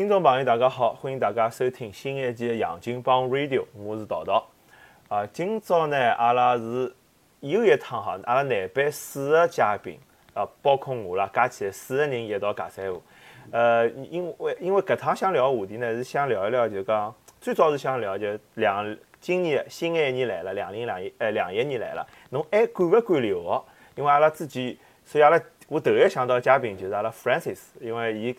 听众朋友，大家好，欢迎大家收听新一期的《杨金帮 Radio》，我是桃桃。啊，今朝呢，阿拉是又一趟哈，阿拉南北四个嘉宾，啊，包括我啦，加起来四个人一道讲三话。呃，因为因为搿趟想聊个话题呢，是想聊一聊，就讲最早是想聊就两今年新的一年来了，两零两一呃两一年来了，侬还赶勿赶留学？因为阿拉之前，所以阿拉我头一想到嘉宾就是阿拉 Francis，因为伊。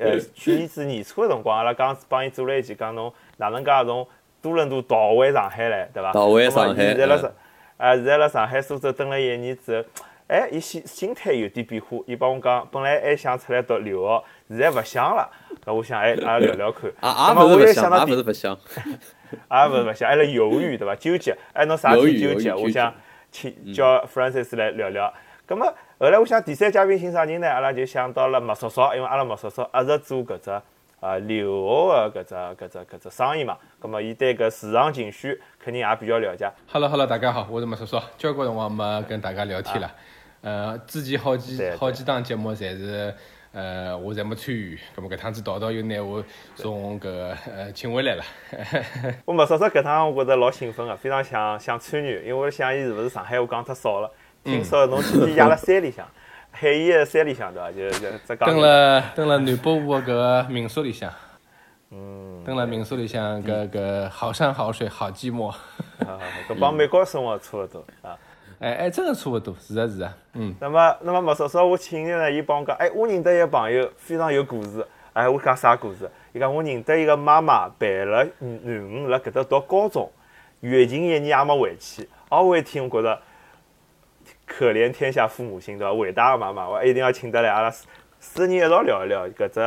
呃，去年子年初个辰光，阿拉刚帮伊做了一期，讲侬哪能介从多伦多逃回上海来，对伐？逃回上海。现在辣上，啊，现在辣上海苏州蹲了一年之后，哎，伊心心态有点变化。伊帮我讲，本来还想出来读留学，现在勿想了。搿我想，哎，阿拉聊聊看。啊 啊，勿是勿想，也勿是勿想，也勿是勿想，还辣犹豫，对伐？纠结，哎，侬啥体纠结？我想请叫 Francis 来聊聊。葛末后来我想第三嘉宾寻啥人呢？阿拉就想到了麦叔叔，因为阿拉麦叔叔一直做搿只啊留学个搿只搿只搿只生意嘛。葛末伊对搿市场情绪肯定也比较了解。Hello Hello，大家好，我是麦叔叔，交关辰光没跟大家聊天了。呃，之前好几好几档节目侪是呃我侪没参与，葛末搿趟子桃桃又拿我从搿呃请回来了。我麦叔叔搿趟我觉着老兴奋个，非常想想参与，因为我想伊是勿是上海话讲太少了。听说侬天天压辣山里向，海盐个山里向对伐？就就只讲。蹲了蹲了南北湖个搿民宿里向，嗯，蹲了民宿里向搿搿好山好水好寂寞，搿帮美国生活差勿多啊。哎哎，真个差勿多，是啊是啊，嗯。那么那么莫叔叔，我请你呢，伊帮我讲，哎，我认得一个朋友非常有故事，哎，我讲啥故事？伊讲我认得一个妈妈陪了囡恩辣搿搭读高中，疫情一年也没回去，哦，我一听我觉着。可怜天下父母心，对伐？伟大的妈妈，我一定要请得来，阿拉四四人一道聊一聊搿只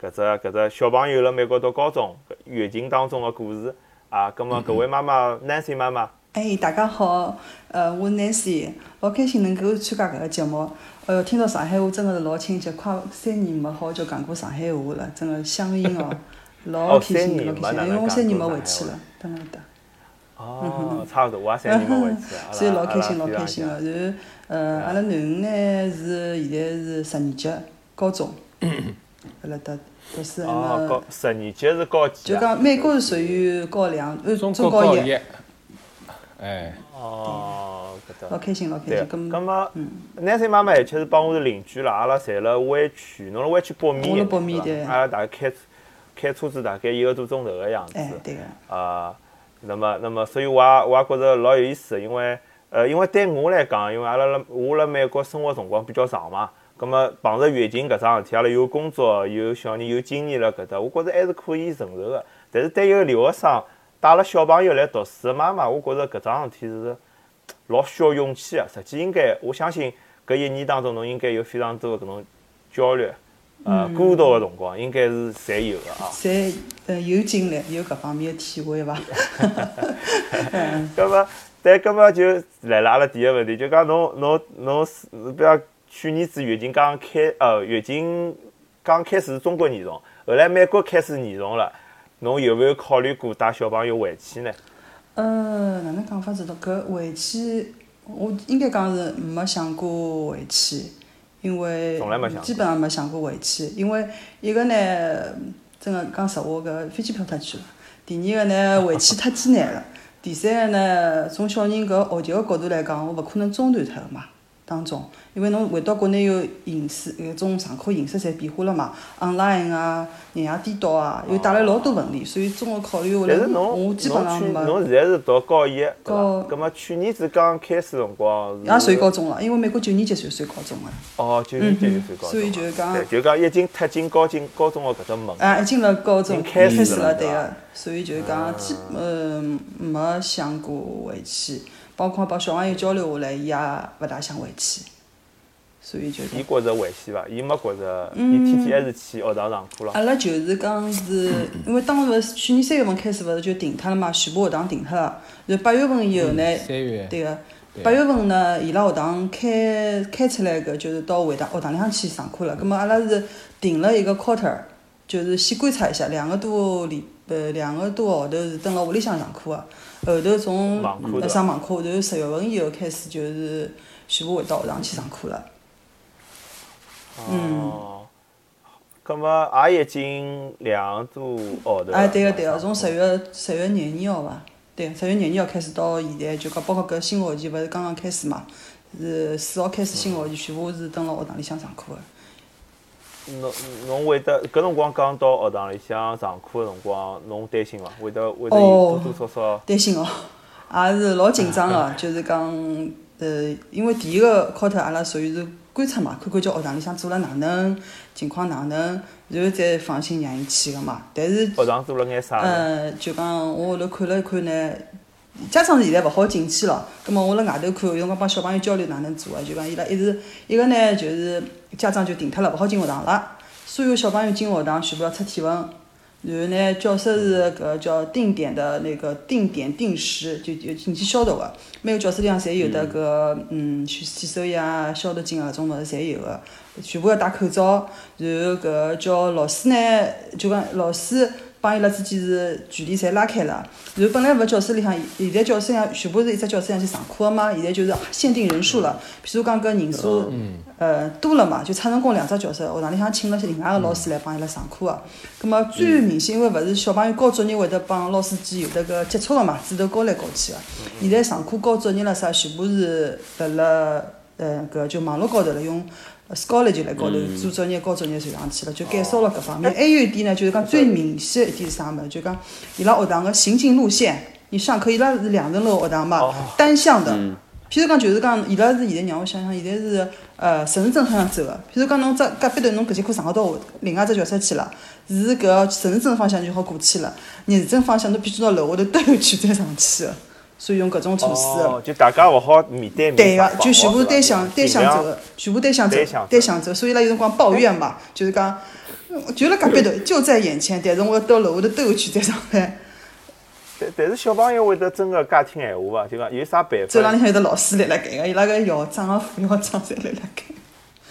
搿只搿只小朋友辣美国读高中月经当中的故事啊。葛末搿位妈妈，Nancy 妈妈，哎，大家好，呃，我 Nancy，老开心能够参加搿个节目。哎哟，听到上海话真的是老亲切，快三年没好久讲过上海话了，真的乡音哦，老开心，老开心，因为我三年没回去了，等了得。哦，差勿多，我也三年没回去所以老开心，老开心个。然后，呃，阿拉囡恩呢是现在是十二级，高中，阿拉搭读书。哦，高十二级是高几就讲美国是属于高两，呃，中高一。哎。哦，搿搭。老开心，老开心。咁，咁么，男生妈妈而且是帮我是邻居啦，阿拉侪辣湾区，侬辣湾区北面，对阿拉大概开开车子大概一个多钟头个样子。哎，对个。啊。那么，那么，所以我也我也觉着老有意思，因为，呃，因为对我来讲，因为阿拉辣我辣美国生活辰光比较长嘛，葛么碰着疫情搿桩事体，阿拉有工作，有小人，有经验辣搿搭，我觉着还是可以承受个。但是对一个留学生带了小朋友来读书的妈妈，我觉着搿桩事体是老需要勇气个。实际应该，我相信搿一年当中，侬应该有非常多的搿种焦虑。呃，孤独的辰光应该是侪有的啊。侪呃有经历，有搿方面的体会伐？嗯。搿么，但搿么就来了阿拉第一个问题，就讲侬侬侬是，比如去年子月经刚开，呃，月经刚开始是中国严重，后来美国开始严重了，侬有没有考虑过带小朋友回去呢？呃，哪能讲法子？搿回去，我应该讲是没想过回去。因为基本上没想过回去，因为一个呢，真个讲实话，搿飞机票太贵了；第二个呢，回去太艰难了；第三个呢，从小人搿学习个角度来讲，我勿可能中断脱个嘛，当中。因为侬回到国内有形式，搿种上课形式侪变化了嘛，online 啊，日夜颠倒啊，又带来老多问题，所以综合考虑下来，我基本上没。侬现在是读高一，高，葛末去年子刚开始辰光也算高中了，因为美国九年级算算高中了。哦，九年级就算高中。所以就是讲，就讲已经踏进高进高中个搿只门。啊，已经辣高中开始了，对个。所以就讲，基嗯没想过回去，包括帮小朋友交流下来，伊也勿大想回去。所以就，伊觉着危险伐？伊没觉着，伊天天还是去学堂上课了。阿拉就是讲是，因为当时去年三月份开始勿是就停脱了嘛，全部学堂停脱了。然后八月份以后呢，三月对个，八月份呢，伊拉学堂开开出来个，就是到会堂学堂里向去上课了。葛末阿拉是定了一个 quarter，就是先观察一下，两个多礼呃两个多号头是蹲辣屋里向上课个，后头从上网课，后头十月份以后开始就是全部回到学堂去上课了。嗯，葛么也已经两多号头。哎，对个对个，从十月十月廿二号伐？对，十月廿二号开始到现在，就讲包括搿新学期勿是刚刚开始嘛？是四号开始新学期，全部是蹲辣学堂里向上课个。侬侬会得搿辰光刚到学堂里向上课个辰光，侬担心伐？会得会得有多多少少担心哦，也是老紧张个，就是讲呃，因为第一个考特阿拉属于是观察嘛，看看叫学堂里向做了哪能，情况哪能，然后再放心让伊去个嘛。但是学堂做了眼啥？呃，就讲我后头看了一看呢，家长现在勿好进去了，葛末我辣外头看，有辰光帮小朋友交流哪能做个，就讲伊拉一直一个呢就是。家长就停脱了，勿好进学堂了。所有小朋友进学堂全部要测体温，然后呢，教室是搿叫定点的那个定点定时，就就进去消毒个。每个教室里向侪有得搿嗯洗洗手液啊、消毒巾啊种物事侪有个，全部要戴口罩。然后搿叫老师呢，就讲老师。帮伊拉之间是距离侪拉开了，然后本来勿教室里向，现在教室里向全部是一只教室里向去上课个嘛，现在就是限定人数了。比如讲搿人数，呃多了嘛，就差成功两只教室，学堂里向请了些另外个老师来帮伊拉上课个。葛末最明显，因为勿是小朋友交作业会得帮老师间有得个接触个嘛，指头高来高去个。现在上课交作业了啥，全部是辣辣呃搿就网络高头了用。Scholar 就辣高头做作业、高作业传上去了，就减少了搿方面。还有一点呢，就是讲最明显一点是啥物事？就讲伊拉学堂个行进路线，你上课伊拉是两层楼学堂嘛，单向的。譬如讲，就是讲伊拉是现在让我想想，现在是呃顺时针方向走个。譬如讲，侬只隔壁头侬搿节课上好到另外只教室去了，是搿顺时针方向就好过去了。逆时针方向侬必须到楼下头兜一圈再上去个。所以用搿种措施，就大家勿好面对面。对个，就全部单向单向走个，全部单向走，单向走。所以拉有辰光抱怨嘛，就是讲，就辣隔壁头，就在眼前，但是我要到楼下头兜去再上班。但但是小朋友会得真个介听闲话伐？就讲有啥办法？走廊里向有得老师辣辣盖个，伊拉个校长个副校长侪辣辣盖。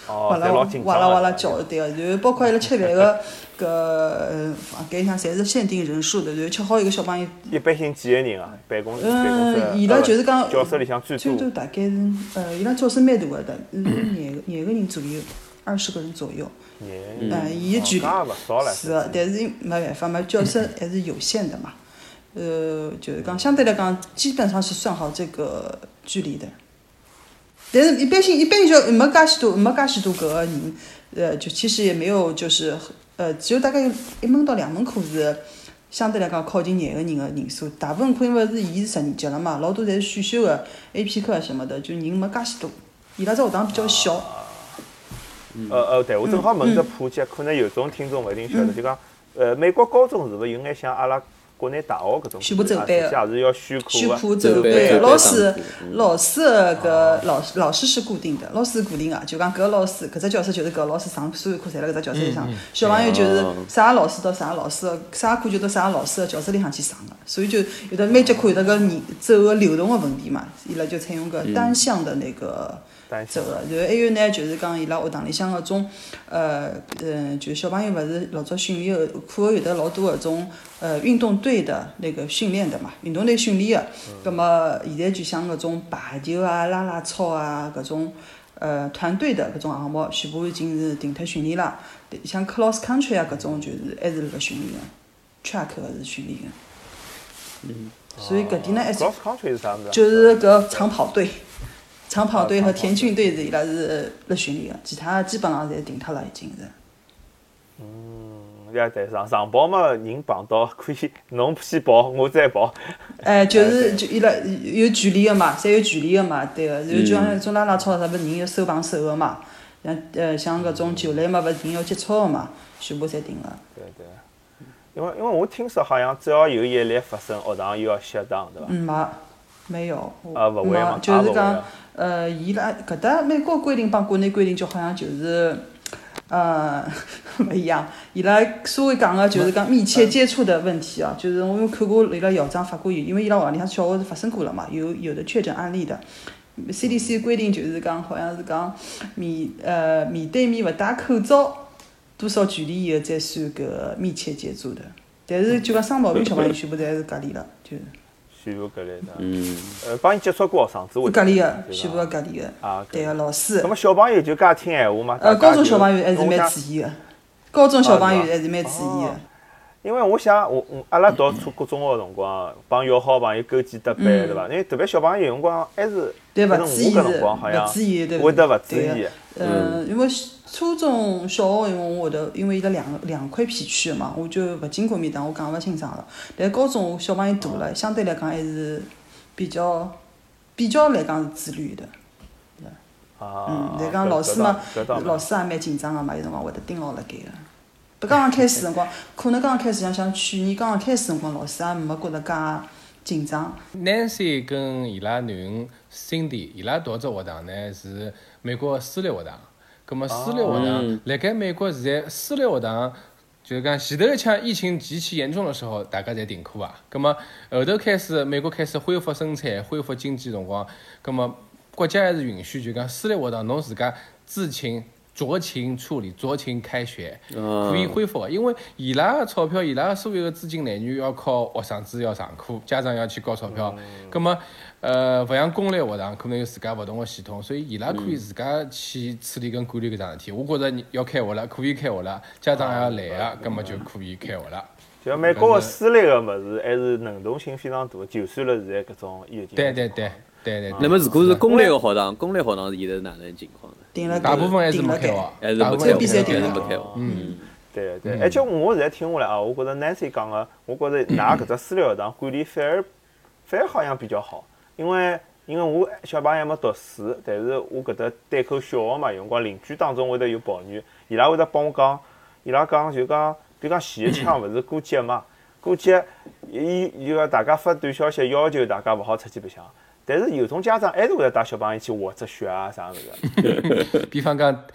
哇啦哇啦哇啦叫，对个，然后包括伊拉吃饭个搿房间里向侪是限定人数的，然后吃好一个小朋友。一般性几个人啊？办公嗯，伊拉就是讲教室里向最多大概是呃，伊拉教室蛮大个的，廿个廿个人左右，二十个人左右。廿嗯，伊个距离是个，但是没办法嘛，教室 还是有限的嘛。呃，就是讲相对来讲，基本上是算好这个距离的。但是，一般性一般就没介许多，没介许多搿个人，呃，就其实也没有，就是呃，只有大概有一门到两门课是相对来讲靠近廿个人个人数。大部分课因为是伊是十年级了嘛，老多侪是选修个 A P 课什么的，就人没介许多。伊拉只学堂比较小。呃呃，对，我正好问只普及，可能有种听众勿一定晓得，就讲，呃，美国高中是勿是有眼像阿拉？国内大学搿种，全部走班个，选课走班，老师老师个搿老师老师是固定的，老师是固定个，就讲搿个老师搿只教室就是搿个老师上所有课侪辣搿只教室里上，小朋友就是啥老师到啥老师，啥课就到啥老师个教室里向去上个，所以就有的每节课有得个你走个流动个问题嘛，伊拉就采用个单向的那个。走个，然后还有呢，就是讲伊拉学堂里向搿种，呃，嗯，就小朋友勿是老早训练个课后有得老多搿种，呃，运动队的那个训练的嘛，运动队训练个，葛么现在就像搿种排球啊、拉拉操啊搿种，呃，团队的搿种项目，全部已经是停脱训练了。像 cross country 啊搿种就是还是辣盖训练的，track 个是训练的。嗯。所以搿点呢还是。cross country 是啥物事？就是搿长跑队。长跑队和田径队是伊拉是辣训练个，其他基本上侪停脱了，已经是。嗯，也对，长长跑嘛，人碰到可以，侬先跑，我再跑。哎，就是就伊拉有距离个嘛，侪有距离个嘛，对个。然后就像种拉拉操啥，勿人要手碰手个嘛，像呃像搿种球类嘛，勿是人要接触个嘛，全部侪停了。对对。因为因为我听说好像只要有一例发生，学堂又要歇档，对伐？嗯，没，没有。啊，勿会嘛，就是讲。呃，伊拉搿搭美国规定帮国内规定就好像就是，呃，勿一样。伊拉所谓讲个就是讲密切接触的问题啊，就是我有看过伊拉校长发过言，因为伊拉学堂里向小学是发生过了嘛，有有的确诊案例的。CDC 规定就是讲好像是讲面呃面对面勿戴口罩，多少距离以后才算搿密切接触的。但是就讲生毛病小朋友全部侪是隔离了，就。全部隔离的，嗯，呃，帮伊接触过学生子会隔离个，全部要隔离个，啊，对个，老师。那么小朋友就介听闲话嘛？呃，高中小朋友还是蛮注意个。高中小朋友还是蛮注意的。因为我想，我我阿拉读初高中学辰光，帮要好朋友勾肩搭背，对伐？因为特别小朋友辰光还是，对勿注意是，勿注意，对会得勿注意。嗯，因为初中小学因为我会得，因为伊拉两两块片区个嘛，我就勿经过面搭，我讲勿清爽了。但高中小朋友大了，相对来讲还是比较比较来讲是自律的。啊。嗯，但讲老师嘛，老师也蛮紧张个嘛，有辰光会得盯牢辣盖个。不，刚刚开始辰光，可能刚刚开始像像去年刚刚开始辰光，老师也没觉着介紧张。Nancy 跟伊拉囡恩 Cindy，伊拉读只学堂呢是美国私立学堂。葛末私立学堂，辣盖美国现在私立学堂，就是讲前头一枪疫情极其严重的时候，大家侪停课啊。葛末后头开始，美国开始恢复生产、恢复经济辰光，葛末国家还是允许，就讲私立学堂侬自家自请。酌情处理，酌情开学，可以恢复因为伊拉个钞票，伊拉所有的资金来源要靠学生子要上课，家长要去交钞票。葛么，呃，勿像公立学堂可能有自家勿同的系统，所以伊拉可以自家去处理跟管理搿桩事体。我觉着要开学了，可以开学了，家长要来个，葛么就可以开学了。就美国个私立个物事还是能动性非常大，就算了现在搿种疫情。对对对对对。那么如果是公立个学堂，公立学堂现在是哪能情况呢？顶了？大部分还是没开学，还是没开比赛定了没开学。嗯，对对，而且我现在听下来啊，我觉着 Nancy 讲个，我觉着㑚搿只私立学堂管理反而反而好像比较好，因为因为我小朋友还没读书，但是我搿搭对口小学嘛，有辰光邻居当中会得有抱怨，伊拉会得帮我讲，伊拉讲就讲，比如讲前一枪勿是过节嘛，过节伊伊个大家发短消息要求大家勿好出去白相。但是有种家长还是会带小朋友去滑只雪啊啥物事。比方讲，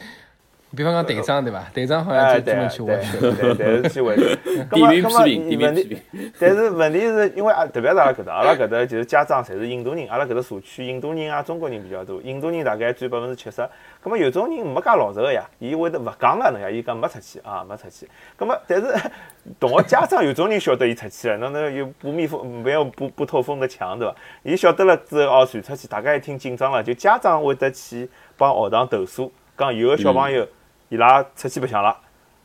比方讲队长对伐？队长好像就专门去滑雪。对对对，去滑雪。地名批评，地名批评。但是问题是因为啊，特别是阿拉搿搭，阿拉搿搭就是家长侪是印度人，阿拉搿搭社区印度人啊、中国人比较多。印度人大概占百分之七十。葛末有种人没介老实个呀，伊会得勿讲个，侬呀，伊讲没出去啊，没出去。葛末但是 同学家长有种人晓得伊出去了，侬那有不密封、没有不不透风的墙对伐？伊晓得了之后哦，传出去，大家一听紧张了，就家长会得去帮学堂投诉，讲有个小朋友。伊拉出去白相了，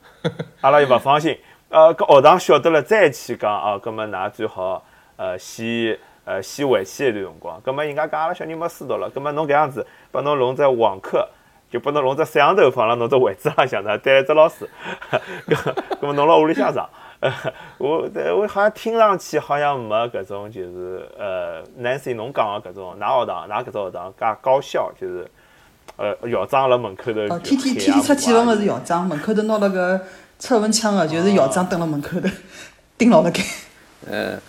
阿拉又勿放心。呃，搿学堂晓得了再去讲哦，葛末㑚最好呃先呃先回去一段辰光。葛末人家讲阿拉小人没书读了，葛末侬搿样子把侬弄只网课，就把侬弄只摄像头放辣侬只位置浪向头，带只老师，葛末侬辣屋里向上。我我好像听上去好像没搿种就是呃，Nancy 侬讲个搿种，㑚学堂㑚搿只学堂介高效就是。呃，校长辣门口头，哦，天天天天出体温个是校长，门口头拿了个测温枪个，就是校长蹲辣门口头盯牢辣盖。呃，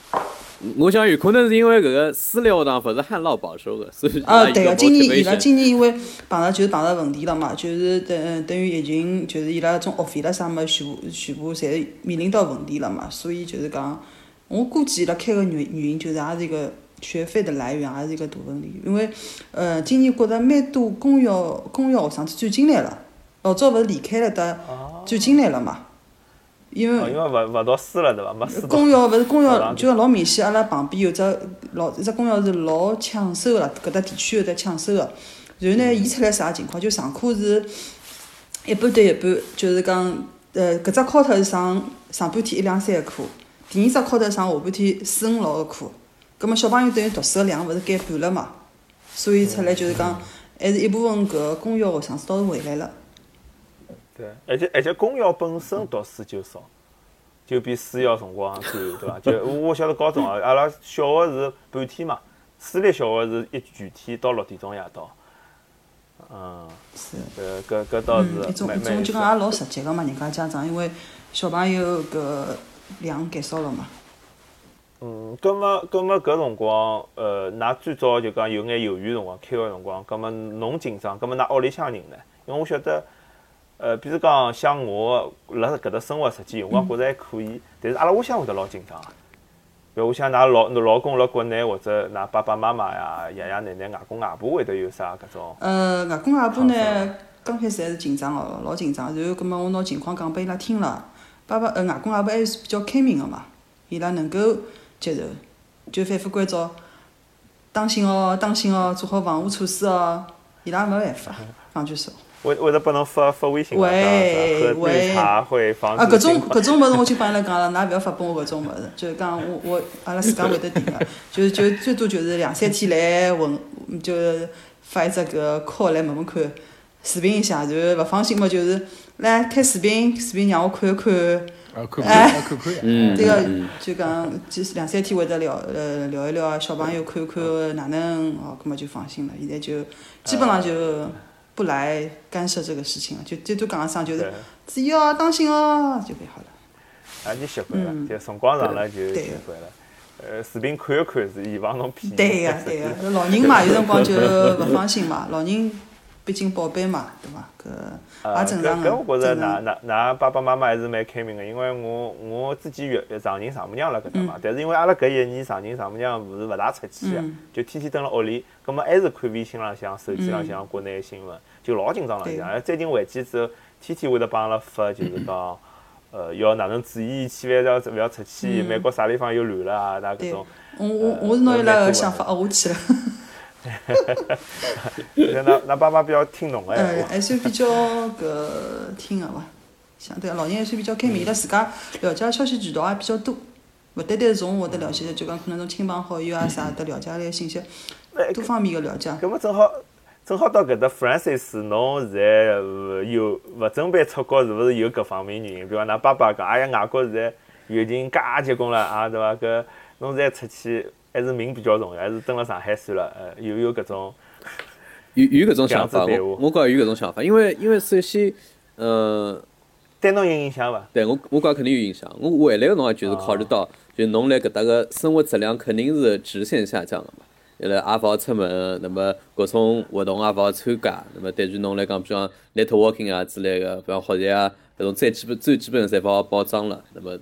我想有可能是因为搿个私立学堂勿是很老保守个，所以啊，对个，今年伊拉今年因为碰着就是碰着问题了嘛，就是等等于疫情，就是伊拉种学费了啥么全部全部侪面临到问题了嘛，所以就是讲，我估计伊拉开个原原因就是也是一个。学费的来源也是一个大问题，因为，呃，今年觉着蛮多公校公校学生转进来了，老早勿是离开了的，转进来了嘛。因为因为勿勿读书了对伐？没书公校勿是公校，就老明显，阿拉旁边有只老一只公校是老抢手个，搿搭地区有得抢手个。然后呢，伊出来啥情况？就上课是一半对一半，就是讲，呃，搿只考头是上上半天一两三个课，第二只考头上下半天四五六个课。葛末小朋友等于读书个量勿是减半了嘛，所以出来就是讲，还是一部分搿公校学生子倒是回来了。对，而且而且公校本身读书就少，就比私校辰光短，对伐？就我晓得高中啊，阿拉小学是半天嘛，私立小学是一全天到六点钟夜到。嗯。是。呃，搿搿倒是蛮一种一种就讲也老实际个嘛，人家家长因为小朋友搿量减少了嘛。嗯，葛末葛末搿辰光，呃，㑚最早就讲有眼犹豫辰光，开学辰光，葛末侬紧张，葛末㑚屋里向人呢？因为我晓得，呃，比如讲像我辣搿搭生活实际，辰光觉着还可以，但是阿拉屋里向会得老紧张个。比如像㑚老老公辣国内，或者㑚爸爸妈妈呀、爷爷奶奶、外公外婆会得有啥搿种？呃，外公外婆呢，刚开始还是紧张哦，老紧张。然后葛末我拿情况讲拨伊拉听了，爸爸呃外公外婆还是比较开明个嘛，伊拉能够。接受，就反复关照，当心哦，当心哦，做好防护措施哦。伊拉没办法，讲句实话。会会得拨侬发发微信嘛？会会茶会防啊，搿种搿种物事我就帮伊拉讲了，㑚勿要发拨我搿种物事，就是讲我我阿拉自家会得定个，就就最多就是两三天来问，就发一只搿 call 来问问看，视频一下，然后勿放心嘛，就是来开视频，视频让我看一看。啊，看看，看看，嗯，这个就讲，就是两三天会得聊，呃，聊一聊小朋友看看哪能，哦，葛么就放心了。现在就基本上就不来干涉这个事情了，就最多讲一声就是注意哦，当心哦，就可以好了。啊，就习惯了，就辰光长了就习惯了。呃，视频看一看是以防侬骗。对个，对个，老人嘛，有辰光就勿放心嘛，老人毕竟宝贝嘛，对伐？搿。呃，搿搿我觉着，㑚㑚㑚爸爸妈妈还是蛮开明个，因为我我自己岳丈人丈母娘辣搿搭嘛，但是因为阿拉搿一年丈人丈母娘勿是勿大出去个，就天天蹲辣屋里，葛末还是看微信浪向、手机浪向国内新闻，就老紧张了。像最近回去之后，天天会得帮阿拉发，就是讲，呃，要哪能注意，千万要勿要出去，美国啥地方又乱了啊，那搿种。我我我是拿伊拉个想法学下去了。哈哈哈那那爸爸比较听侬个闲话，还算比较搿听个伐？相对老人还算比较开明，伊拉自家了解消息渠道也比较多，勿单单是从我得了解，就讲可能从亲朋好友啊啥得了解来信息，多方面个了解。搿么正好正好到搿搭，Francis，侬现在有勿准备出国，是勿是有搿方面原因？比方㑚爸爸讲，哎呀，外国现在疫情介结棍了啊，对伐？搿侬现在出去。还是命比较重要，还是蹲辣上海算了。呃，有有搿种，有有搿种想法，我我觉有搿种想法，因为因为首先，呃，对侬有影响伐？对我我觉肯定有影响。我回来个辰光就是考虑到，就侬辣搿搭个生活质量肯定是直线下降了嘛。伊拉也勿好出门，那么各种活动也勿好参加，那么对于侬来讲，比方 networking 啊之类个，比方学习啊，搿种最基本最基本侪勿好保障了，那么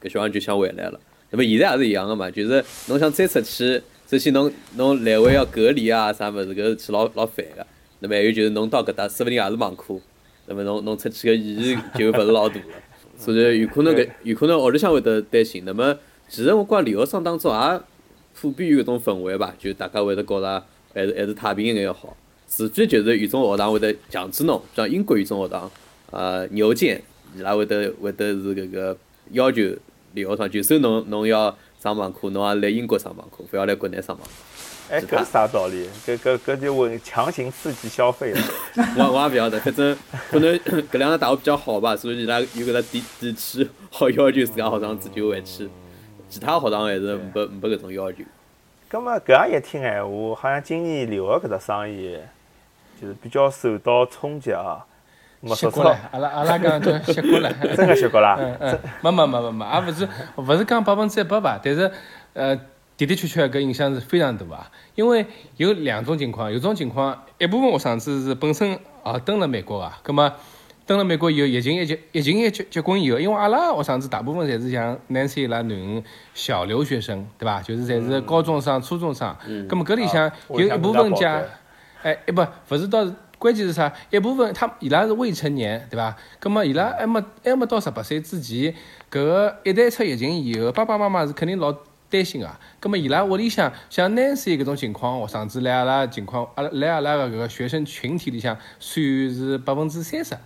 搿小人就想回来了。那么现在也是一样的嘛，就是侬想再出去，首先侬侬来回要隔离啊，啥物事，搿是去老老烦个。那么还有就是侬到搿搭，说不定也是网课，那么侬侬出去个意义就勿是老大了。所以有可能搿有可能屋里向会得担心。那么其实我觉留学生当中也普遍有搿种氛围吧，就大家会得觉着还是还是太平一点要好。除非就是有种学堂会得强制侬，像英国语种学堂，呃，牛剑伊拉会得会得是搿个要求。留学生就算侬侬要上网课，侬也来英国上网课，勿要来国内上网。哎，搿啥道理？搿搿搿就问强行刺激消费了。我我也勿晓得，反正可能 搿两个大学比较好吧，所以伊拉有搿个底底气，好要求自家学生自己回去。其他学堂还是没没搿种要求。葛末搿样一听闲话，好像今年留学搿只生意就是比较受到冲击啊。习惯了，阿拉阿拉讲叫习惯了，真个习惯了。嗯嗯，没没没没没，也勿是勿是讲百分之一百吧，但是呃的的确确搿影响是非常大啊。因为有两种情况，有种情况一部分学生子是本身也蹲了美国啊，葛末蹲了美国以后疫情一结疫情一结结棍以后，因为阿拉学生子大部分侪是像 Nancy 伊拉囡恩小留学生，对伐？就是侪是高中生、初中生，葛末搿里向有一部分家，哎，一不勿是到。关键是啥？一部分他伊拉是未成年，对伐？葛末伊拉还没还没到十八岁之前，搿个一旦出疫情以后，爸爸妈妈是肯定老担心个。葛末伊拉屋里向像 Nancy 搿种情况，学生子来阿拉情况，阿拉来阿拉个搿个学生群体里向，算是百分之三十，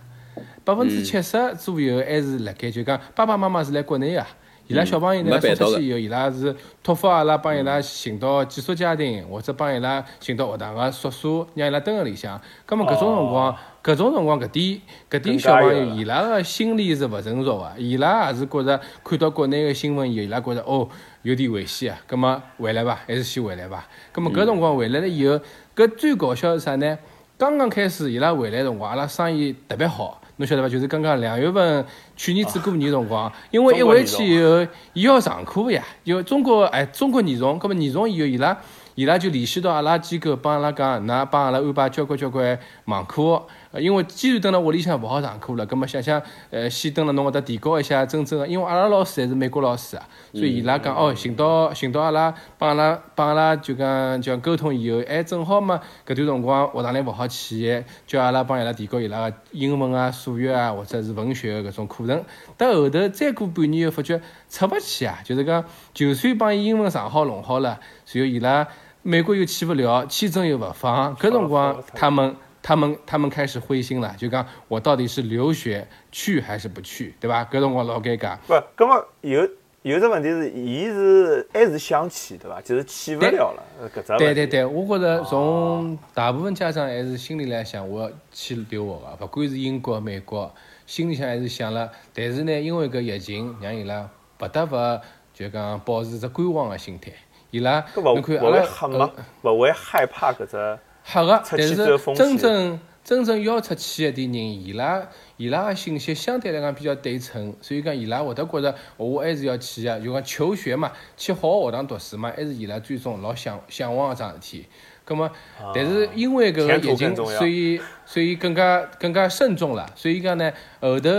百分之七十左右还是辣盖就讲爸爸妈妈是辣国内个。伊拉小朋友呢送出去以后，伊拉是托付阿拉帮伊拉寻到寄宿家庭，或者帮伊拉寻到学堂个宿舍，让伊拉蹲辣里向。葛末搿种辰光，搿种辰光搿点搿点小朋友，伊拉个心理是勿成熟个，伊拉也是觉着看到国内个新闻以后，伊拉觉着哦有点危险啊。葛末回来伐，还是先回来伐。葛末搿辰光回来了以后，搿最搞笑是啥呢？刚刚开始伊拉回来辰光，阿拉生意特别好。侬晓得伐？就是刚刚两月份，去年子过年辰光，因为一回去以后，伊要上课呀，因为中国哎，中国严重，葛末严重以后，伊拉伊拉就联系到阿拉机构，帮阿拉讲，㑚帮阿拉安排交关交关网课。因为既然蹲辣屋里向勿好上课了，葛末想想，呃，先蹲辣侬搿搭提高一下真正个，因为阿拉老师还是美国老师啊，所以伊拉讲哦，寻到寻到阿拉，帮阿拉帮阿拉就讲叫沟通以后，哎，正好嘛，搿段辰光学堂里勿好去，叫阿拉帮伊拉提高伊拉个英文啊、数学啊，或者是文学搿种课程。到后头再过半年又发觉出勿去啊，就是讲，就算帮伊英文上好弄好了，随后伊拉美国又去勿了，签证又勿放，搿辰光他们。他们他们开始灰心了，就讲我到底是留学去还是不去，对吧？搿辰光老尴尬。不，搿么有有只问题是，伊是还是想去，对伐？就是去不了了，搿只对对对，我觉着从大部分家长还是心里来想，我要去留学个，勿管是英国、美国，心里向还是想了。但是呢，因为搿疫情，让伊拉不得勿就讲保持只观望个心态。伊拉侬看阿拉，勿会害怕搿只。吓个，但是真正真正要出去一点人，伊拉伊拉个信息相对来讲比较对称，所以讲伊拉会得觉着我还是要去个，就讲求学嘛，去好学堂读书嘛，还是伊拉最终老向向往个桩事体。葛么，但是因为搿个疫情，所以所以更加更加慎重了。所以讲呢，后头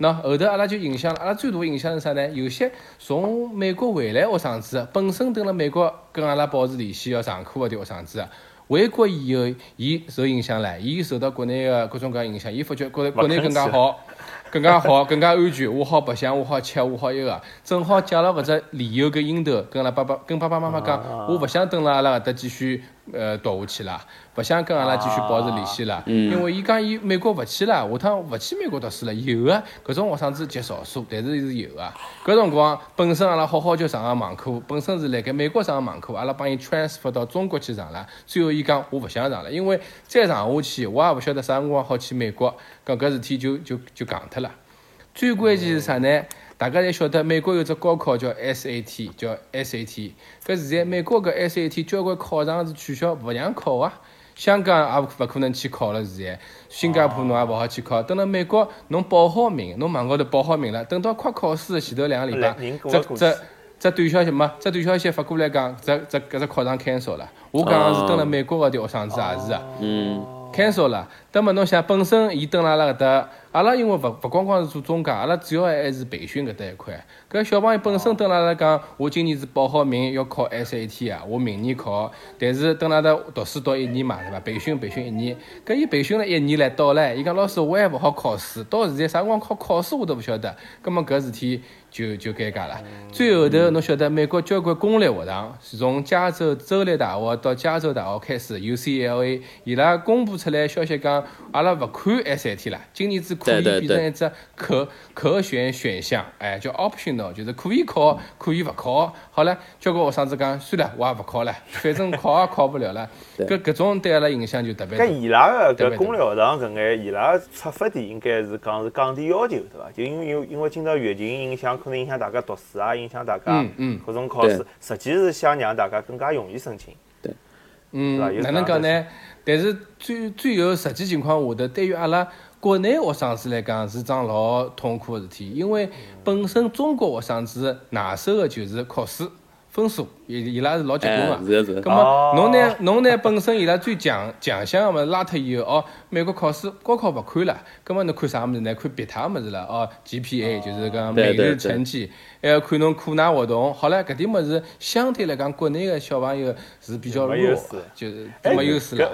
喏后头阿拉就影响，阿拉最大影响是啥呢？有些从美国回来学生子，本身蹲辣美国跟阿拉保持联系要上课的学生子。回国以后，伊受影响了，伊受到国内的各种各样影响，伊发觉觉得国内更加好，更加好，更加安全，我好白相，我好吃，我好一个，正好借了搿只理由跟因头，跟阿拉爸爸跟爸爸妈妈讲，我勿想蹲辣阿拉搿搭继续。呃，读下去了，勿想跟阿拉继续保持联系了，因为伊讲伊美国勿去了，下趟勿去美国读书了。有个搿种学生子极少数，但是是有个。搿辰光本身阿拉好好就上个网课，本身是辣盖美国上个网课，阿拉帮伊 transfer 到中国去上了。最后伊讲我勿想上了，因为再上下去我也勿晓得啥辰光好去美国，搿搿事体就就就戆脱了。最关键是啥呢？大家侪晓得，美国有只高考叫 SAT，叫 SAT。搿现在美国搿 SAT 交关考场是取消，勿让考啊。香港也勿可能去考了，现在新加坡侬也勿好去考。等到美国侬报好名，侬网高头报好名了，等到快考试的前头两个礼拜，这这这短消息没？这短消息发过来讲，这这搿只考场 cancel 了。我讲个是等辣美国个学生子也是啊。嗯。cancel 了，那么侬想，本身伊蹲辣阿拉搿搭，阿拉因为勿勿光光是做中介，阿拉主要还是培训搿搭一块。搿小朋友本身蹲辣阿拉讲，我今年是报好名要考 SAT 啊，我明年考。但是蹲辣搭读书读一年嘛，对伐？培训培训一年，搿伊培训了一年了，到了，伊讲老师我还勿好考试，到现在啥辰光考考试我都勿晓得。葛末搿事体。就就尴尬了。最后头，侬晓得美国交关公立学堂，是从加州州立大学到加州大学开始，UCLA，伊拉公布出来消息讲，阿拉勿看 SAT 了，今年只可以变成一只可可选选项，哎，叫 optional，就是可以考，可以勿考。好了，交关学生子讲，算了，我也勿考了，反正考也考不了了。搿搿种对阿拉影响就特别大。搿伊拉个搿公立学堂搿眼，伊拉出发点应该是讲是降低要求，对伐？就因为因为今朝疫情影响。可能影响大家读书啊，影响大家各种考试，实际是想让大家更加容易申请。对，嗯，哪能讲呢？但是最最后实际情况下头，对于阿拉国内学生子来讲，是桩老痛苦的事体，因为本身中国学生子拿手的就是考试。分数，伊伊拉是老结棍个。是是是。咁么，侬呢？侬呢？本身伊拉最强强项个物事拉脱以后，哦，美国考试高考勿看了，咁么侬看啥物事呢？看别他物事了，哦，GPA 就是讲每日成绩，还要看侬课外活动。好了，搿点物事相对来讲，国内个小朋友是比较弱，就是没优势了。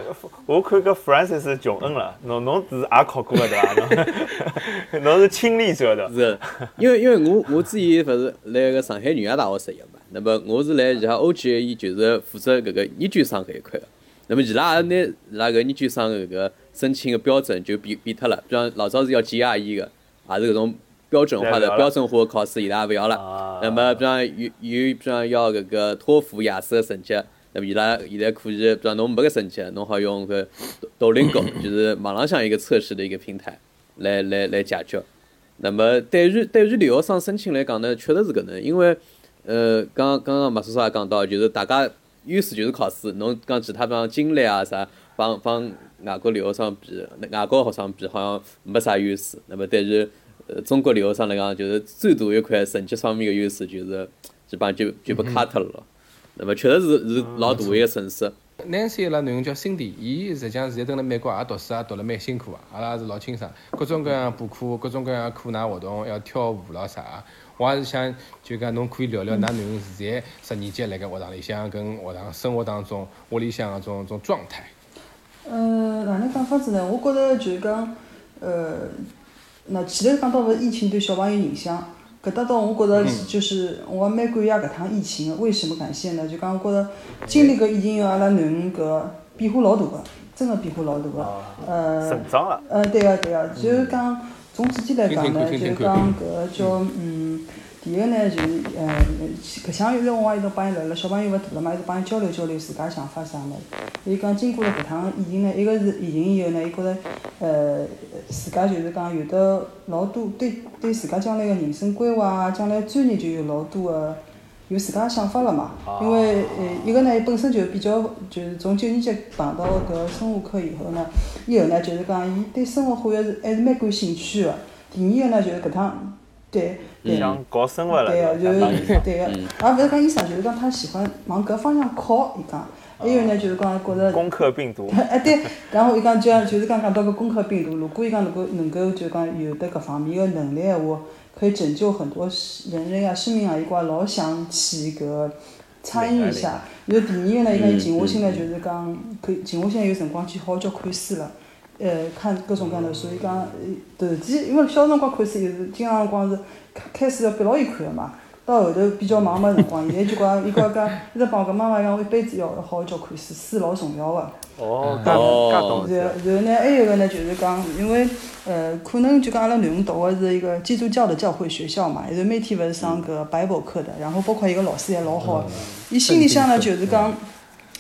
我看搿 Francis 穷恩了，侬侬是也考过个对伐？侬是亲历者的。是，因为因为我我之前勿是来个上海女亚大学实习嘛。那么我是来伊拉 O G A E，就是负责搿个研究生搿一块个。那么伊拉也拿伊拉搿研究生搿个申请个标准就变变脱了，比方老早是要 G R E 个，也是搿种标准化的标准化考试，伊拉也勿要了。那么比方有有比方要搿个托福、雅思个成绩，那么伊拉现在可以，比方侬没个成绩，侬好用个 Duolingo，就是网浪向一个测试的一个平台来来来解决。那么对于对于留学生申请来讲呢，确实是搿能，因为。呃，刚刚刚马叔叔也讲到，就是大家优势就是考试，侬讲其他方经历啊啥，帮帮外国留学生比，外国学生比好像没啥优势。那么对于呃中国留学生来讲，就是最大一块成绩方面的优势，就是基本上就就被卡特了。那么确实是是老大一个损失。Nancy 伊拉囡恩叫 Cindy，伊实际上现在蹲辣美国也读书，也读了蛮辛苦啊，阿拉也是老清爽，各种各样补课，各种各样课外活动，要跳舞咾啥。我还是想就讲，侬可以聊聊，㑚囡恩现在十年级辣盖学堂里向跟学堂生活当中屋里向个种种状态。呃，哪能讲法子呢？我觉着就是讲，呃，那前头讲到勿是疫情对小朋友影响，搿搭倒我觉着就是我蛮感谢搿趟疫情个。为什么感谢呢？就讲我觉着经历搿疫情后，阿拉囡恩搿变化老大个。真个变化老大个，呃，成长了。呃，对个对个，就是讲从几点来讲呢，就讲搿个叫嗯。第一个呢，就是呃，搿项运动我一直帮伊辣辣小朋友勿大了嘛，一直帮伊交流交流自家想法啥物事。伊讲经过了搿趟疫情呢，一个是疫情以后呢，伊觉着呃，自家就是讲有得老多对对自家将来个人生规划啊，将来专业就有老多个有自家想法了嘛。因为呃，一个呢，伊本身就比较就是从九年级碰到搿生物课以后呢，以后呢就是讲伊对生活化学是还是蛮感兴趣个。第二个呢就是搿趟。对，对，想搞生物了，对个，就是对个，而勿是讲医生，就是讲他喜欢往搿方向靠。伊讲，还有呢，就是讲觉着。攻克病毒。哎对，然后伊讲就像就是讲讲到搿攻克病毒，如果伊讲能够能够就讲有得搿方面个能力闲话，可以拯救很多人类啊、生命啊，一挂老想去搿参与一下。然后第二个呢，伊讲伊静下心来就是讲，可以静下心来有辰光去好好叫看书了。呃，看各种各样的书，伊讲，头期因为小辰光看书又是经常辰光是开开始要逼牢伊看个嘛，到后头比较忙没辰光，现在就讲伊讲讲，一直帮我跟妈妈讲，我一辈子要好好叫看书，书老重要个。哦，介懂然然后呢，还有个呢，就是讲，因为呃，可能就讲阿拉囡恩读个是一个基督教的教会学校嘛，然后每天勿是上搿 Bible 课的，然后包括一个老师也老好，伊心里向呢就是讲，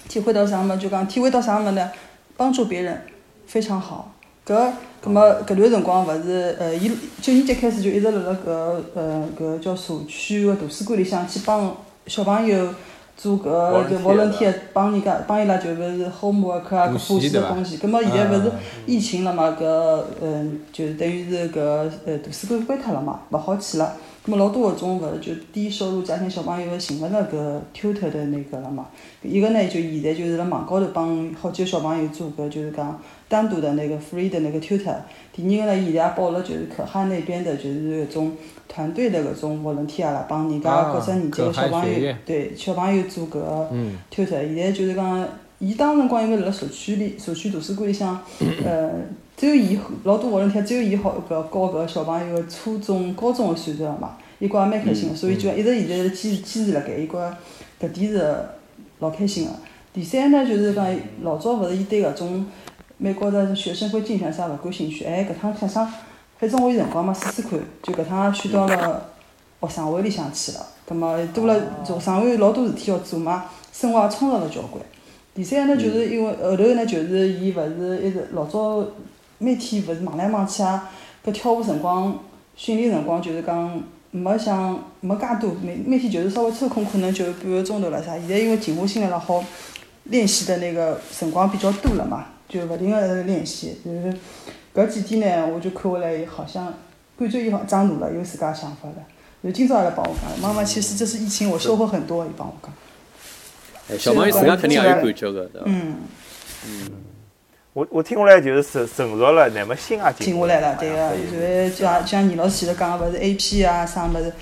体会到啥么就讲体会到啥么呢？帮助别人。非常好，搿，葛末搿段辰光勿是，呃，伊九年级开始就一直辣辣搿，呃，搿叫社区个图书馆里向去帮小朋友做搿就无论天帮人家帮伊拉就勿是 homework 啊，补习个东西。葛末现在勿是疫情了嘛，搿，嗯，就是等于是搿，呃，图书馆关脱了嘛，勿好去了。葛末老多搿种勿是就低收入家庭小朋友寻勿着搿 tutor 的那个了嘛。一个呢就现在就是辣网高头帮好几个小朋友做搿就是讲。单独的那个 free 的那个 tutor，第二个呢，现在也报了就是可汗那边的，就是搿种团队的搿种 volunteer 啦，帮人家各只年级个小朋友，对小朋友做搿个 tutor。现在就是讲，伊当辰光因为辣辣社区里，社区图书馆里向，呃，只有伊老多 volunteer，只有伊好搿教搿个小朋友初中、高中个算术嘛，伊觉也蛮开心个，所以就一直现在是坚持坚持辣盖，伊觉搿点是老开心个。第三呢，就是讲老早勿是伊对搿种。美国的学生会竞选啥勿感兴趣，哎，搿趟想想，反正我有辰光嘛，试试看，就搿趟选到了学生会里向去了，葛末多了学生会老多事体要做嘛，生活也充实了交关。第三呢，就是因为后头呢，就是伊勿是一直老早每天勿是忙来忙去啊，搿跳舞辰光、训练辰光，就是讲没像没介多，每每天就是稍微抽空可能就半个钟头了啥。现在因为静下心来了，好练习的那个辰光比较多了嘛。就勿停个练习，就是搿几天呢，我就看下来，好像感觉伊好长大了，有自家想法了。就今朝也来帮我讲，妈妈，其实这是疫情，我收获很多。伊帮我讲。小朋友自家肯定也有感觉个，嗯。嗯。我我听下来就是成成熟了，乃末心也静下来了，对个。就是像像倪老师前头讲个，勿是 A P 啊啥物事，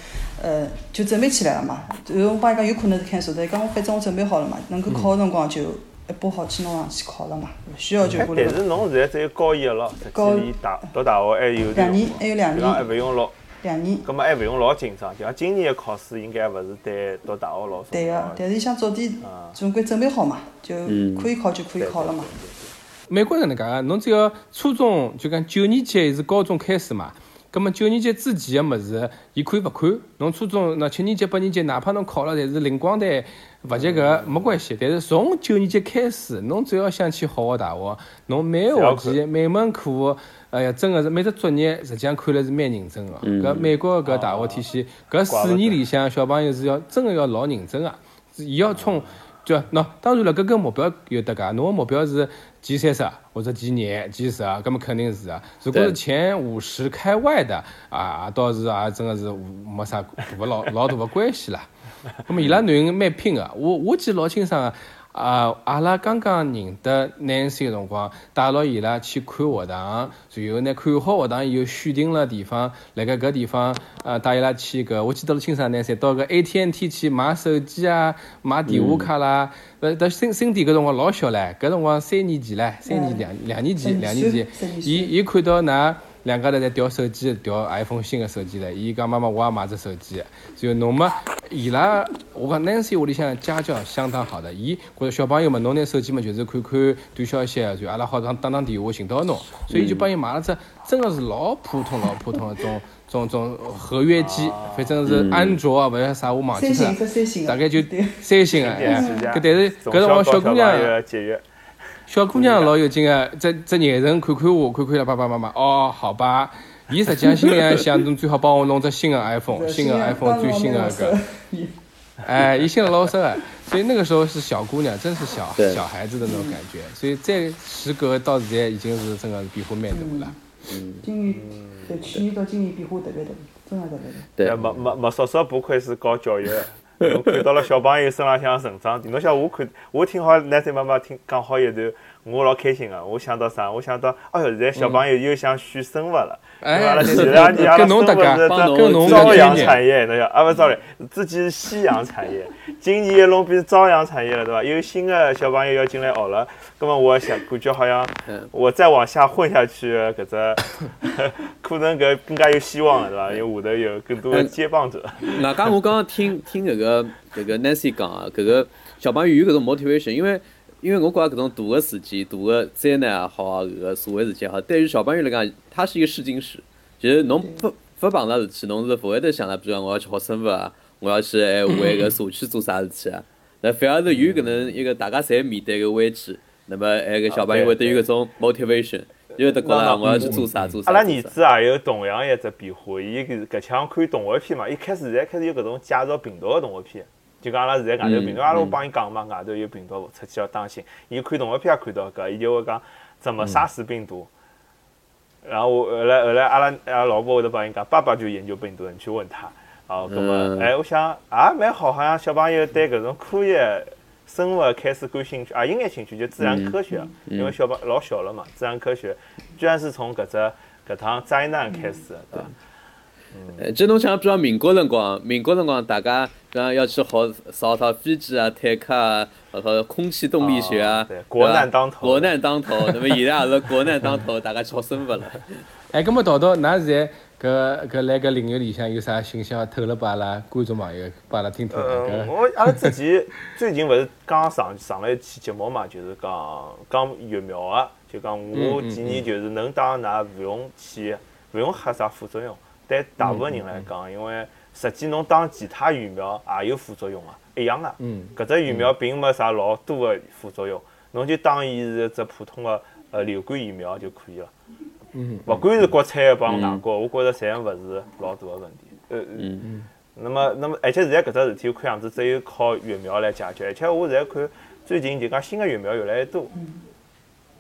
呃，就准备起来了嘛。然后我帮伊讲，有可能是看数的，伊讲我反正我准备好了嘛，能够考个辰光就。一把好去弄上去考了嘛，勿需要就过来。但是侬现在只有高一了，实际离大读大学还有两年，还有两年，还勿用老两年。葛末还勿用老紧张，就像今年的考试应该勿是对读大学老对个，但是想早点总归准备好嘛，就可以考就可以考了嘛。美国人能介个，侬只要初中就讲九年级还是高中开始嘛。葛末九年级之前个物事，伊可以勿看。侬初中那七年级、八年级，哪怕侬考了侪是零光单，勿及格没关系。但是从九年级开始，侬只要想去好个大学，侬每学期每门课，哎呀，真个是每只作业，实际上看来是蛮认真个。搿美国搿大学体系，搿四年里向小朋友是要真个要老认真个，伊要冲。就喏，当然了，搿个目标有得噶，侬个目标是前三十或者前廿、前十，搿么肯定是啊。如果是前五十开外的啊，倒是啊，真个是没啥大老老大个关系啦。那么伊拉囡人蛮拼个，我我记老清爽个。啊，阿拉刚刚认得 Nancy 个辰光，带牢伊拉去看学堂，随后呢看好学堂以后选定了地方，辣盖搿地方，呃，带伊拉去搿，我记得老清爽，Nancy 到个 AT&T 去买手机啊，买电话卡啦，呃，到新新店搿辰光老小唻，搿辰光三年前唻，三年两两年前两年前，伊伊看到㑚两家头在调手机，调 iPhone 新的手机唻。伊讲妈妈，我也买只手机。就侬嘛，伊拉，我讲 Nancy 屋里向家教相当好的，伊觉着小朋友嘛，侬拿手机嘛就是看看短消息，就阿拉好打打打电话寻到侬，所以就帮伊买了只，真个是老普通老普通的种种种合约机，反正是安卓啊，勿晓得啥我忘记了，大概就三星啊，哎，搿但是搿辰光小姑娘。小姑娘老有劲个，这这眼神看看我，看看了爸爸妈妈。哦，好吧，伊实际上心里想，侬最好帮我弄只新的 iPhone，新的 iPhone 最新的个。哎，伊心里老深个，所以那个时候是小姑娘，真是小小孩子的那种感觉。所以这时隔到现在已经是真的变化蛮大了。嗯。今年对去年到今年变化特别大，真的特别大。对，没没没，少少不愧是搞教育。侬看到了小朋友身浪向成长，侬想我看，我听好奶奶妈妈听讲好一段，我老开心个。我想到啥？我想到，哎哟，现在小朋友又想选生物了。哎，前两年阿拉生物是这朝阳产业，侬晓啊，不，sorry，自己是夕阳产业，今年一弄变成朝阳产业了，对伐？有新的小朋友要进来学了，那么我想感觉好像我再往下混下去，搿只 可能搿更加有希望了，对伐？因为下头有更多的接棒者。外加我刚刚听听搿个搿个 Nancy 讲啊，搿个小朋友有搿种 motivation，因为。因为我觉着搿种大个事件、大个灾难也好啊，搿个社会事件也好，对于小朋友来讲，它是一个试金石。就是侬不不碰到事体，侬是勿会得想了，比如讲我要去学生物啊，我要去哎为搿社区做啥事体啊？那反而是有搿能一个大家侪面对个危机，那么哎个小朋友会得有搿种 motivation，因为得觉着我要去做啥做啥。阿拉儿子也有同样一只变化，伊搿搿腔看动画片嘛，一开始现在开始有搿种介绍病毒个动画片。就讲阿拉现在外头病毒，阿拉我帮伊讲嘛，外头有病毒出去要当心。伊看动画片也看到搿，伊就会讲怎么杀死病毒。然后后来后来阿拉阿拉老婆会得帮伊讲，爸爸就研究病毒，你去问他。哦，搿么哎，我想也蛮好，好像小朋友对搿种科学、生物开始感兴趣，也应该兴趣，就自然科学，因为小朋老小了嘛，自然科学居然是从搿只搿趟灾难开始，对伐？呃，这侬想比如民国辰光，民国辰光大家讲要去学造套飞机啊、坦克啊，和空气动力学啊，国难当头，国难当头。那么现在也是国难当头，大家去学生物了。哎，搿么桃桃，㑚现在搿搿来搿领域里向有啥信息要透露拨阿拉观众朋友，拨阿拉听听？呃，我阿拉之前最近勿是刚上上了一期节目嘛，就是讲讲疫苗个，就讲我建议就是能打㑚勿用去，勿用吓啥副作用。对大部分人来讲，因为实际侬打其他疫苗也有副作用啊，一样的。嗯。搿只疫苗并没啥老多的副作用，侬就当伊是只普通的呃流感疫苗就可以了。嗯。勿管是国产的帮外国，我觉着侪勿是老大的问题。呃嗯嗯。那么，那么，而且现在搿只事体看样子只有靠疫苗来解决，而且我现在看最近就讲新的疫苗越来越多。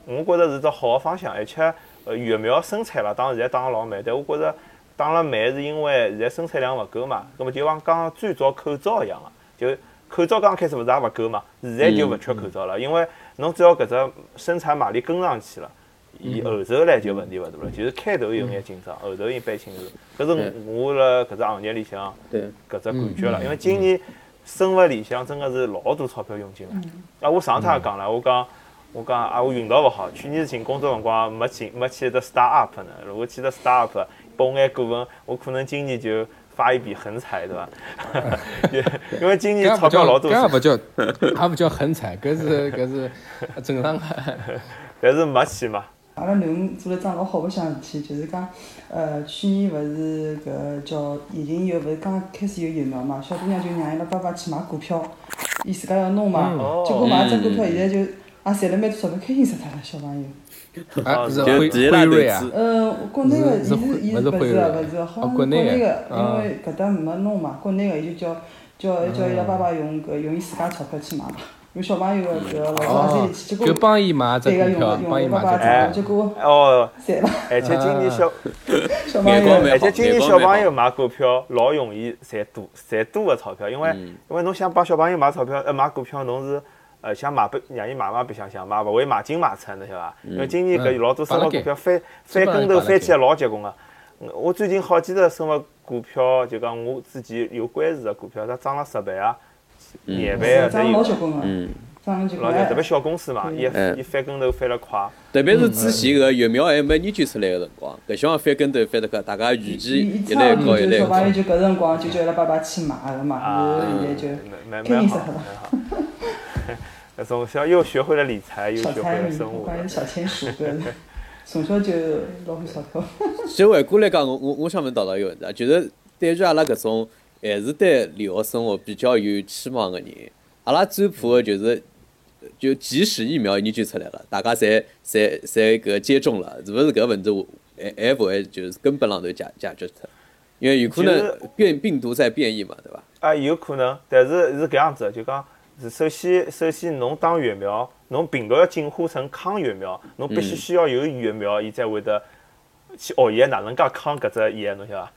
我觉着是只好的方向，而且呃疫苗生产了，当然现在打了老慢，但我觉着。打了慢是因为现在生产量勿够嘛，葛末就像刚最早口罩一样个，就口罩刚开始勿是也勿够嘛，现在就勿缺口罩了，因为侬只要搿只生产马力跟上去了，伊后头来就问题勿大了，就是开头有眼紧张，后头一般轻松，搿是我辣搿只行业里向搿只感觉了，因为今年生物里向真个是老多钞票用进来，啊，我上趟也讲了，我讲我讲啊，我运道勿好，去年寻工作辰光没进没去得 start up 呢，如果去得 start 拨眼股份，我可能今年就发一笔横财，对吧？因为今年 钞票老多。搿也勿叫，也勿叫横财，搿是搿是正常。但是没去嘛。阿拉囡恩做了桩老好白相事体，就是讲，呃，去年勿是搿叫疫情以后，勿是刚开始有疫苗嘛？小姑娘就让伊拉爸爸去买股票，伊自家要弄嘛。结果买只股票，现在就也赚了蛮多钞票，开心死脱了，小朋友。啊，是辉辉瑞啊。嗯，国内个，伊是伊是勿是勿是，好像国内个，因为搿搭没弄嘛，国内个伊就叫叫叫伊拉爸爸用搿用伊自家钞票去买嘛，用小朋友个搿老早里去，结果就帮伊买只股票，帮伊买只股票，结果哦，赚了。而且今年小 小朋友，而且今年小朋友买股票老容易赚多赚多个钞票，因为因为侬想帮小朋友买钞票呃买股票，侬是。呃，想买不让伊买嘛，白相相买，勿会买进买出，侬晓得伐？因为今年搿老多生物股票翻翻跟头翻起来老结棍个。我最近好几只生物股票，就讲我之前有关注个股票，它涨了十倍啊，廿倍啊，涨老结棍个，老特别小公司嘛，伊伊翻跟头翻了快。特别是之前搿疫苗还没研究出来个辰光，搿小翻跟头翻得快，大家预期一来高一来高。小朋友就搿辰光就叫伊拉爸爸去买个嘛，然后现在就开心死了。从小又学会了理财，又学会了生活。小钱鼠，从小就老会钞票。其实回过来讲，我我我想问导导一个问题啊，就是对于阿拉搿种还是对留学生活比较有期望的人，阿拉最怕的就是，就即使疫苗研究出来了，大家侪侪侪搿接种了，是勿是搿问题还还勿会就是根本浪头解解决脱？因为有可能变病毒在变异嘛，对伐？啊，有可能，但是是搿样子，就讲。是首先，首先侬打疫苗，侬病毒要进化成抗疫苗，侬必须需要有疫苗，伊才会得去学习哪能介抗搿只疫，侬晓得伐？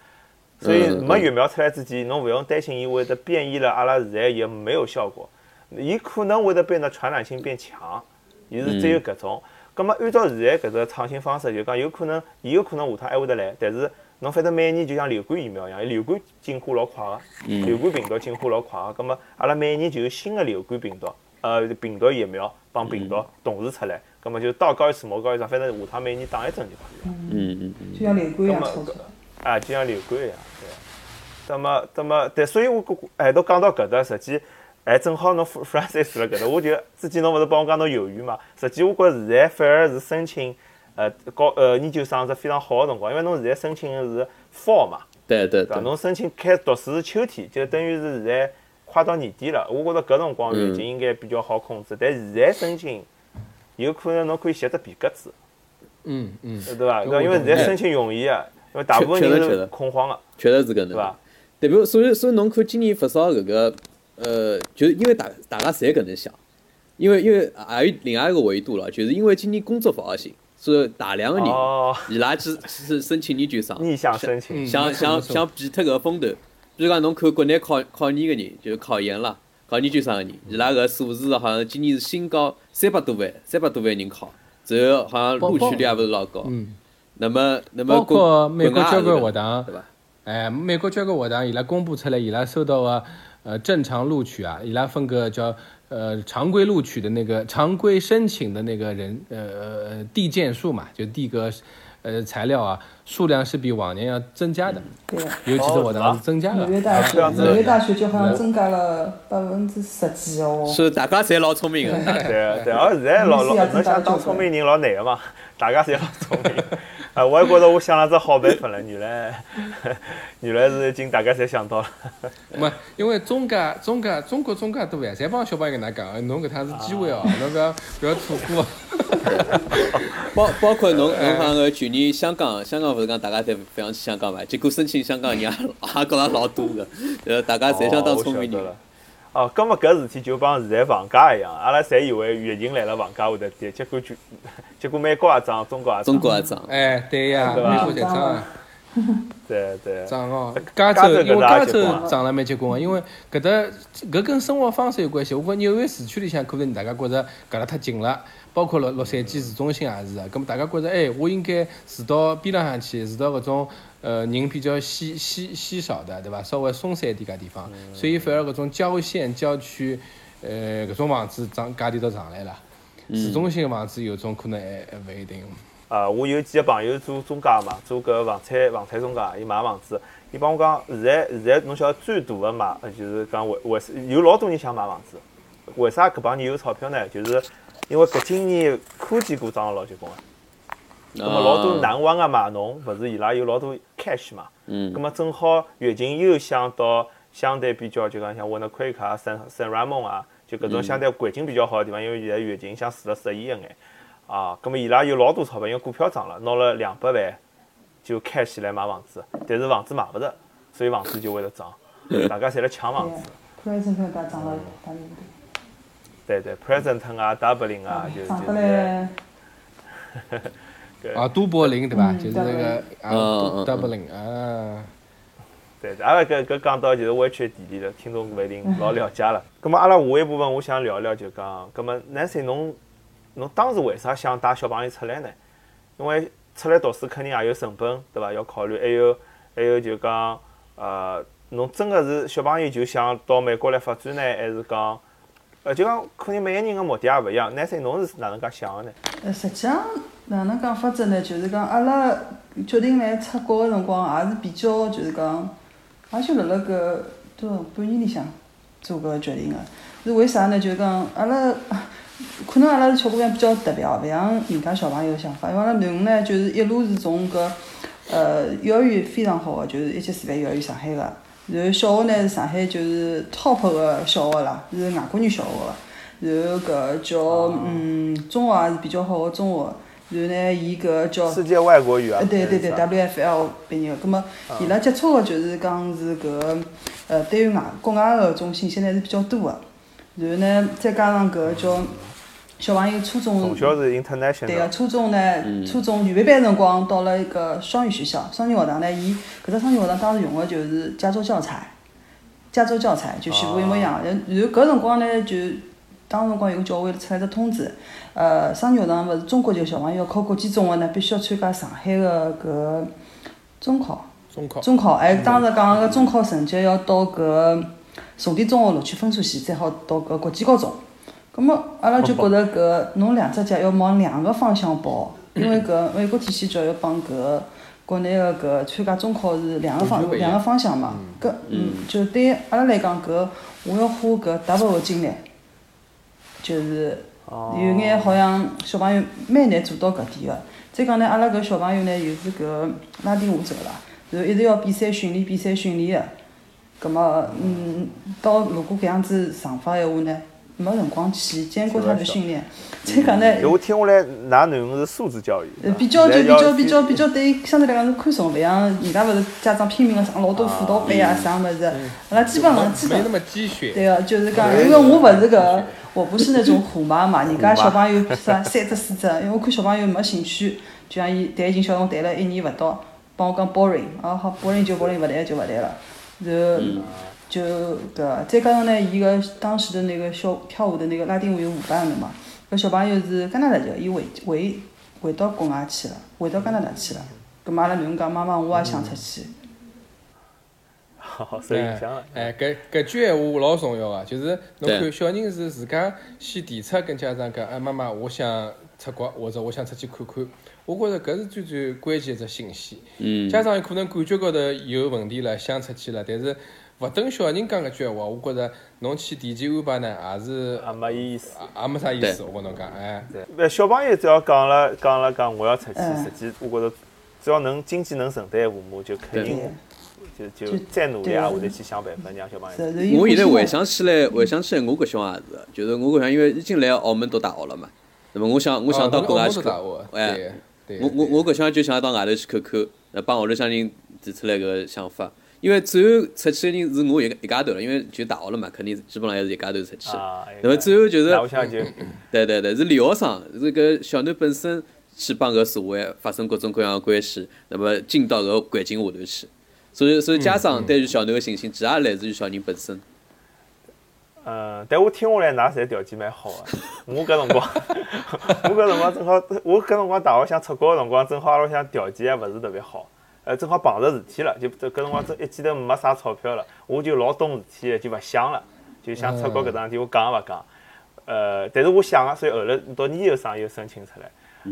所以没疫苗出来之前，侬勿用担心伊会得变异了，阿拉现在也没有效果。伊可能会得变得传染性变强，伊是只有搿种。葛末按照现在搿只创新方式，就讲有可能，伊有可能下趟还会得来，但是。侬反正每年就像流感疫苗一样，流感进化老快个，流感病毒进化老快个，葛末阿拉每年就有新个流感病毒，呃，病毒疫苗帮病毒同时出来，葛末就道高一尺，魔高一丈，反正下趟每年打一针就可以了。嗯嗯嗯。就像流感一样，啊，就像流感一样，对。葛末，葛末，但所以我哎都讲到搿搭，实际还正好侬 Francis 了搿搭，我就之前侬勿是帮我讲侬犹豫嘛？实际我觉着现在反而是申请。呃，高呃研究生是非常好的辰光，因为侬现在申请的是 fall 嘛，对对对，侬申请开读书是秋天，就等于是现在快到年底了。我觉着搿辰光疫情应该比较好控制，但现在申请有可能侬可以写只皮格子，嗯嗯，对伐？因为现在申请容易啊，因为大部分人是恐慌的，确实是搿能，对伐？对不？所以所以侬看今年发烧搿个，呃，就是因为大大家侪搿能想，因为因为还有另外一个维度了，就是因为今年工作勿好寻。是大量的人，伊拉去是申请研究生，逆向申请，想想想避脱搿风头。比如讲，侬看国内考考研个人，就是考研了，考研究生个人，伊拉搿数字好像今年是新高三百多万，三百多万人考，最后好像录取率也勿是老高。嗯。那么，那么包括美国交关学堂，对伐？哎，美国交关学堂，伊拉公布出来，伊拉收到个呃正常录取啊，伊拉分个叫。呃，常规录取的那个 常规申请的那个人，呃，递件数嘛，就递个，呃，材料啊，数量是比往年要增加的。对。尤其是我当时增加了。纽约大学，纽约大学就好像增加了百分之十几哦。是，大家侪老聪明的。对对，而现在老老，侬想当聪明人老难的嘛，大家侪老聪明。啊，我还觉着我想了只好办法了，原来 原来是已经大家侪想到了。没，因为中介中介中国中介多呀，侪帮小朋友跟他讲，侬搿趟是机会哦，侬不要不要错过。包包括侬侬讲个去年香港香港勿是讲大家侪勿想去香港嘛，结果申请香港人也也觉着老多个，呃，大家侪相当聪明人。哦，咁么搿事体就帮现在房价一样，阿拉侪以为疫情来了，房价会得跌，结果就结果美国也涨，中国也涨，中国也涨，哎，对呀，美国也涨，对 对，涨哦，加州因为加州涨了蛮结棍个，因为搿搭搿跟生活方式有关系，我觉纽约市区里向可能大家觉着隔了太近了。包括洛洛杉矶市中心也是的，咁么大家觉着，哎，我应该住到边浪向去，住到搿种呃人比较稀稀稀少的，对伐？稍微松散一点个地方，所以反而搿种郊县郊区，呃，搿种房子涨价钿都上来了。市中心个房子有种可能还还勿一定。啊，我有几个朋友做中介嘛，做搿房产房产中介，伊买房子，伊帮我讲，现在现在侬晓得最大的买，就是讲为为有老多人想买房子，为啥搿帮人有钞票呢？就是。因为搿今年科技股涨了老结棍个，那么老多南湾个码农，勿是伊拉有老多 cash 嘛，嗯，那么正好疫情又想到相对比较就讲像 Warner Creek 啊、San San Ramon 啊，就搿种相对环境比较好个地方，因为现在疫情想住了适宜一眼，啊，那么伊拉有老多钞票，因为股票涨了，拿了两百万就开起来买房子，但是房子买勿着，所以房子就会得涨，大家侪辣抢房子。对对，Present 啊，Dublin 啊，就就是。啊，都柏林对吧？就是那个啊，Dublin 啊。对，阿拉搿搿讲到就是湾区地理了，听众勿一定 老了解了。葛末阿拉下一部分我想聊聊，就讲，葛末 Nancy 侬侬当时为啥想带小朋友出来呢？因为出来读书肯定也有成本，对伐？要考虑，还有还有就讲，呃，侬真个是小朋友就想到美国来发展呢，还是讲？呃，就讲可能每个人个目的也勿一样。男生侬是哪能介想个呢？呃，实际上哪能讲法子呢？就是讲阿拉决定来出国个辰光，也是比较就是讲，也就辣辣搿多少半年里向做搿决定个。是为啥呢？就是讲阿拉可能阿拉是小姑娘比较特别哦，勿像人家小朋友想法。因为阿拉囡恩呢，就是一路是从搿呃幼儿园非常好个，就是一级师范幼儿园上海个。然后小学呢是上海就是 top 个小学啦，是外国语小学个。然后搿叫嗯中学也是比较好个中学。然后呢，伊搿叫世界外国语啊。对对对，WFL 毕业个。葛末伊拉接触个就是讲是搿呃对于外国外个种信息呢是比较多个。然后呢，再加上搿叫小朋友初中。从小是 international。对个，初中呢，初中预备班辰光到了一个双语学校，双语学堂呢，伊搿只双语学堂当时用个就是加州教材，加州教材就全部一模一样。然后搿辰光呢，就当时辰光有个教委出来只通知，呃，双语学堂勿是中国籍小朋友要考国际中学呢，必须要参加上海个搿中考。中考。中考，哎，当时讲个中考成绩要到搿。重点中学录取分数线才好到搿国际高中，葛末阿拉就觉着搿侬两只脚要往两个方向跑，因为搿美国体系教育帮搿国内个搿参加中考是两个方两个方向嘛。搿嗯，就对阿拉来讲，搿我要花搿 double 个精力，就是有眼好像小朋友蛮难做到搿点个。再讲呢，阿拉搿小朋友呢又是搿拉丁舞者啦，然后一直要比赛训练，比赛训练个。葛末，嗯，到如果搿样子上法闲话呢，没辰光去兼顾他的训练。再讲呢，我听下来，㑚囡恩是素质教育。呃，比较就比较比较比较对，相对来讲是宽松，勿像人家勿是家长拼命个上老多辅导班啊啥物事，阿拉基本上基本。没那么鸡血。对个，就是讲，因为我勿是搿，我不是那种虎妈嘛，人家小朋友啥 三只四只，因为我看小朋友没兴趣，就像伊弹琴小童弹了一年勿到，帮我讲 boring，啊好 boring 就 boring，勿弹就勿弹了。然后就搿，再加上呢，伊个当时的那个小跳舞的那个拉丁舞有舞伴的嘛，搿小朋友是加拿大籍，伊回回回到国外去了，回到加拿大去了。搿么阿拉囡恩讲，妈妈我也想出去。好，受影响了。哎，搿搿句闲话老重要个，就是侬看小人是自家先提出跟家长讲，哎妈妈，我想出国或者我想出去看看。我觉着搿是最最关键一只信息。嗯。家长有可能感觉高头有问题了，想出去了，但是勿等小人讲搿句闲话，我觉着侬去提前安排呢，也是也没意思，也没啥意思。我跟侬讲，哎。对。小朋友只要讲了讲了讲我要出去，实际我觉着只要能经济能承担，父母就肯定就就再努力也会得去想办法让小朋友。我现在回想起来，回想起来，我搿小孩子，就是我搿想，因为已经来澳门读大学了嘛，那么我想我想到国外去看，哎。我我我搿想就想到外头去看看，呃，帮屋里向人提出来个想法，因为最后出去的人是我一一家头了，因为就大学了嘛，肯定基本上还是一家头出去。那么最后就是，对对对，是留学生，是搿小囡本身去帮搿社会发生各种各样个关系，那么进到搿环境下头去，所以所以家长对于小囡个信心，其实也来自于小人本身。嗯，但我听下来，㑚侪条件蛮好个。我搿辰光，我搿辰光正好，我搿辰光大学想出国个辰光，正好阿拉想条件也勿是特别好。呃，正好碰着事体了，就搿辰光正一记头没啥钞票了，我就老懂事体个，就勿想了，就想出国搿桩事体，我讲也勿讲。呃，但是我想个，所以后来到研究生又申请出来。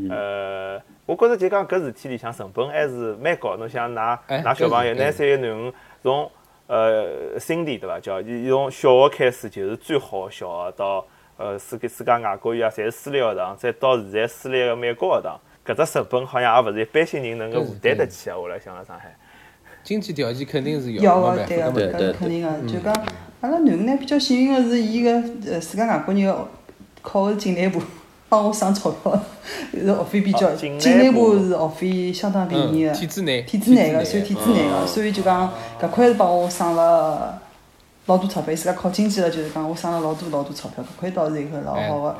呃，我觉着就讲搿事体里向成本还是蛮高。侬想㑚㑚小朋友，㑚三个囡恩从。呃，Cindy 对伐？叫伊从小学开始就是最好个小学，到呃世界世界外国语啊，侪是私立学堂，再到现在私立个美国学堂，搿只成本好像也勿是一般性人能够负担得起啊！我来想辣上海，经济条件肯定是要个，对个，搿是肯定个。就讲阿拉囡恩呢，比较幸运个是，伊个呃世界外国语考个境内部。帮我省钞票，是学费比较，境内部是学费相当便宜个，体制内，体制内个，算体制内个，所以就讲搿块是帮我省了老多钞票。自家考经济了，就是讲我省了老多老多钞票，搿块倒是一个老好个。